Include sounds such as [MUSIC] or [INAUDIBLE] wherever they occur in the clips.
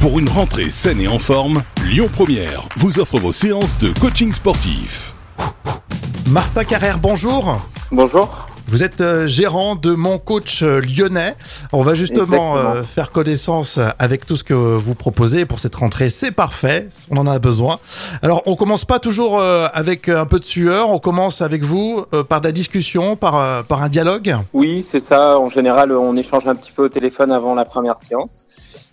Pour une rentrée saine et en forme, Lyon Première vous offre vos séances de coaching sportif. Martin Carrère, bonjour. Bonjour. Vous êtes euh, gérant de Mon Coach euh, Lyonnais. On va justement Exactement. euh, faire connaissance avec tout ce que vous proposez pour cette rentrée. C'est parfait, on en a besoin. Alors, on commence pas toujours avec un peu de sueur, on commence avec vous par de la discussion, par, par un dialogue. Oui, c'est ça. En général, on échange un petit peu au téléphone avant la première séance.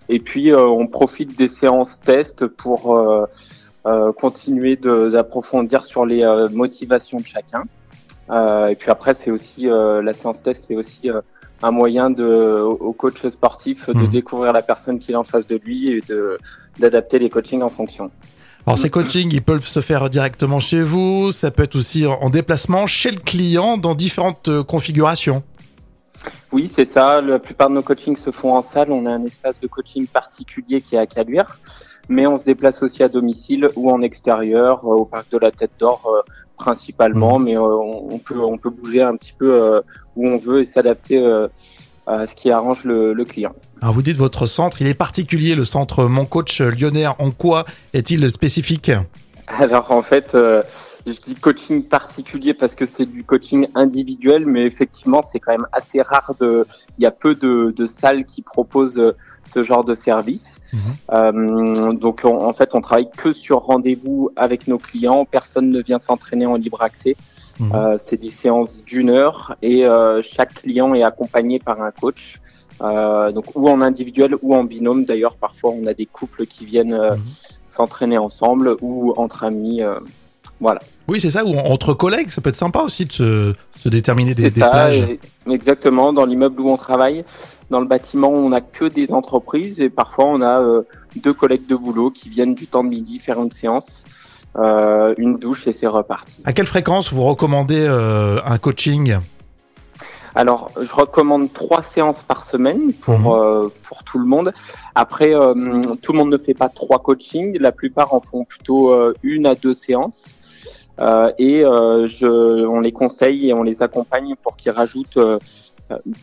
Et puis, euh, on profite des séances tests pour euh, euh, continuer d'approfondir sur les euh, motivations de chacun. Euh, et puis après, c'est aussi euh, la séance test, c'est aussi euh, un moyen de, au coach sportif de Mhm. découvrir la personne qu'il a en face de lui et de d'adapter les coachings en fonction. Alors, ces coachings, ils peuvent se faire directement chez vous, ça peut être aussi en en déplacement chez le client dans différentes configurations. Oui, c'est ça. La plupart de nos coachings se font en salle. On a un espace de coaching particulier qui est à Caluire, mais on se déplace aussi à domicile ou en extérieur, euh, au parc de la Tête d'Or euh, principalement. Mais euh, on, peut on peut bouger un petit peu où on veut et s'adapter à ce qui arrange le, le client. Alors vous dites votre centre, il est particulier, le centre Mon Coach Lyonnais. En quoi est-il spécifique? Alors en fait, euh, je dis coaching particulier parce que c'est du coaching individuel, mais effectivement c'est quand même assez rare de. Il y a peu de, de salles qui proposent euh, ce genre de service. Mhm. Euh, donc on- en fait, on travaille que sur rendez-vous avec nos clients. Personne ne vient s'entraîner en libre accès. Mhm. Euh, c'est des séances d'une heure et euh, chaque client est accompagné par un coach. Euh, donc ou en individuel ou en binôme. D'ailleurs, parfois on a des couples qui viennent euh, Mhm. s'entraîner ensemble ou entre amis. euh, voilà. Oui, c'est ça, ou entre collègues, ça peut être sympa aussi de se, se déterminer des, C'est des ça, plages. exactement. Dans l'immeuble où on travaille, dans le bâtiment, on n'a que des entreprises et parfois on a euh, deux collègues de boulot qui viennent du temps de midi faire une séance, euh, une douche et c'est reparti. À quelle fréquence vous recommandez euh, un coaching? Alors, je recommande trois séances par semaine pour Mhm. euh, pour tout le monde. Après, euh, tout le monde ne fait pas trois coachings. La plupart en font plutôt euh, une à deux séances. Euh, et euh, je, on les conseille et on les accompagne pour qu'ils rajoutent euh,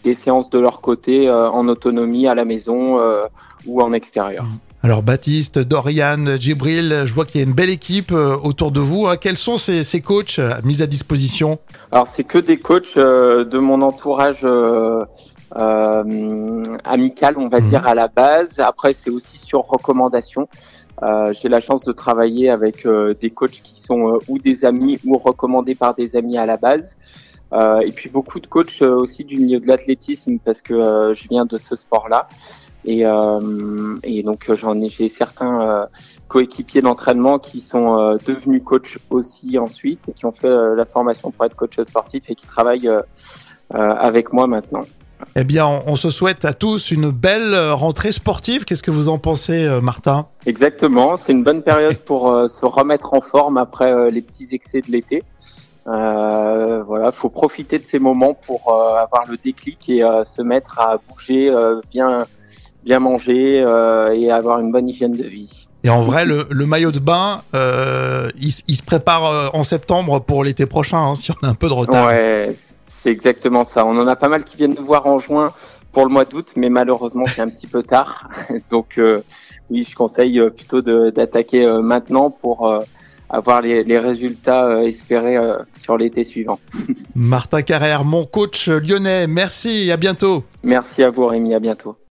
des séances de leur côté euh, en autonomie à la maison euh, ou en extérieur. Alors Baptiste, Dorian, Djibril, je vois qu'il y a une belle équipe autour de vous. hein. Quels sont ces, ces coachs mis à disposition? Alors c'est que des coachs euh, de mon entourage euh, euh, amical, on va Mhm. dire à la base. Après c'est aussi sur recommandation. Euh, J'ai la chance de travailler avec euh, des coachs qui sont euh, ou des amis ou recommandés par des amis à la base. Euh, et puis beaucoup de coachs euh, aussi du milieu de l'athlétisme parce que je viens de ce sport-là. Et, et donc j'en ai j'ai certains coéquipiers d'entraînement qui sont devenus coachs aussi ensuite, qui ont fait la formation pour être coach sportif et qui travaillent avec moi maintenant. Eh bien, on, on se souhaite à tous une belle euh, rentrée sportive. Qu'est-ce que vous en pensez, euh, Martin? Exactement, c'est une bonne période pour euh, se remettre en forme après euh, les petits excès de l'été. Voilà, faut profiter de ces moments pour avoir le déclic et se mettre à bouger, bien, bien manger et avoir une bonne hygiène de vie. Et en vrai, le, le maillot de bain, euh, il, se prépare en septembre pour l'été prochain, hein, si on a un peu de retard. Ouais, c'est exactement ça. On en a pas mal qui viennent nous voir en juin pour le mois d'août, mais malheureusement c'est un petit peu tard. [LAUGHS] Donc euh, oui, je conseille euh, plutôt d'attaquer euh, maintenant pour euh, avoir les, les résultats espérés sur l'été suivant. [LAUGHS] Martin Carrère, mon coach lyonnais, merci et à bientôt. Merci à vous Rémi, à bientôt.